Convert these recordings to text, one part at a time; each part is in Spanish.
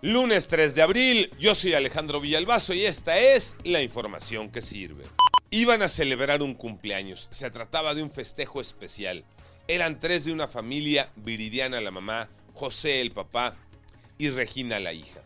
Lunes 3 de abril, yo soy Alejandro Villalbazo y esta es la información que sirve. Iban a celebrar un cumpleaños. Se trataba de un festejo especial. Eran tres de una familia, Viridiana la mamá, José el papá y Regina la hija.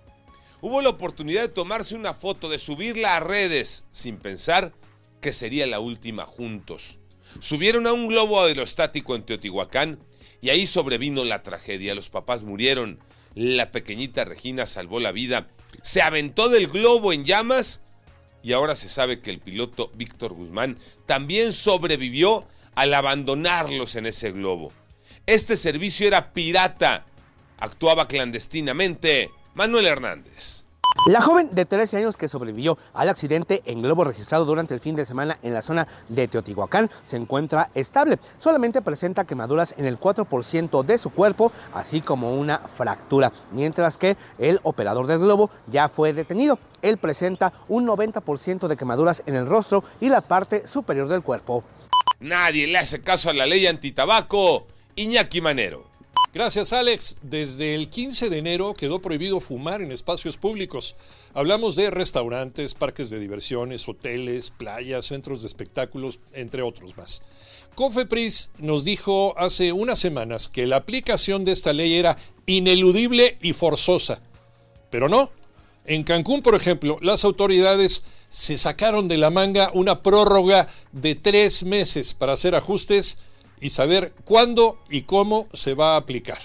Hubo la oportunidad de tomarse una foto, de subirla a redes, sin pensar que sería la última juntos. Subieron a un globo aerostático en Teotihuacán y ahí sobrevino la tragedia. Los papás murieron, la pequeñita Regina salvó la vida, se aventó del globo en llamas y ahora se sabe que el piloto Víctor Guzmán también sobrevivió al abandonarlos en ese globo. Este servicio era pirata, actuaba clandestinamente. Manuel Hernández. La joven de 13 años que sobrevivió al accidente en globo registrado durante el fin de semana en la zona de Teotihuacán se encuentra estable. Solamente presenta quemaduras en el 4% de su cuerpo, así como una fractura, mientras que el operador del globo ya fue detenido. Él presenta un 90% de quemaduras en el rostro y la parte superior del cuerpo. Nadie le hace caso a la ley antitabaco. Iñaki Manero. Gracias, Alex. Desde el 15 de enero quedó prohibido fumar en espacios públicos. Hablamos de restaurantes, parques de diversiones, hoteles, playas, centros de espectáculos, entre otros más. Cofepris nos dijo hace unas semanas que la aplicación de esta ley era ineludible y forzosa. Pero no. En Cancún, por ejemplo, las autoridades se sacaron de la manga una prórroga de tres meses para hacer ajustes y saber cuándo y cómo se va a aplicar.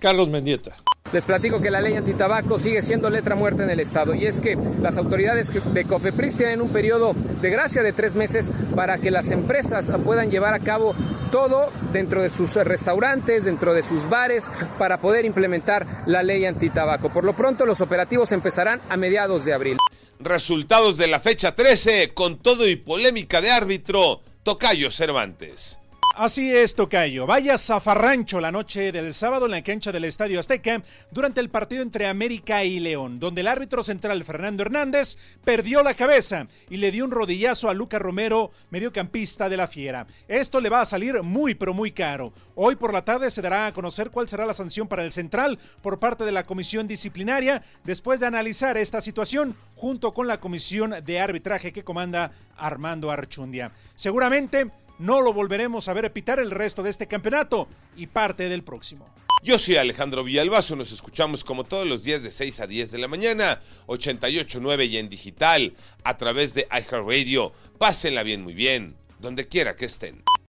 Carlos Mendieta. Les platico que la ley antitabaco sigue siendo letra muerta en el Estado y es que las autoridades de COFEPRIS tienen un periodo de gracia de tres meses para que las empresas puedan llevar a cabo todo dentro de sus restaurantes, dentro de sus bares, para poder implementar la ley antitabaco. Por lo pronto los operativos empezarán a mediados de abril. Resultados de la fecha 13 con todo y polémica de árbitro. Tocayo Cervantes. Así es, Tocayo. Vaya zafarrancho la noche del sábado en la cancha del Estadio Azteca durante el partido entre América y León, donde el árbitro central Fernando Hernández perdió la cabeza y le dio un rodillazo a Luca Romero, mediocampista de la Fiera. Esto le va a salir muy, pero muy caro. Hoy por la tarde se dará a conocer cuál será la sanción para el central por parte de la comisión disciplinaria después de analizar esta situación junto con la comisión de arbitraje que comanda Armando Archundia. Seguramente no lo volveremos a ver pitar el resto de este campeonato y parte del próximo. Yo soy Alejandro Villalbazo, nos escuchamos como todos los días de 6 a 10 de la mañana, 88.9 y en digital, a través de iHeartRadio. Pásenla bien, muy bien, donde quiera que estén.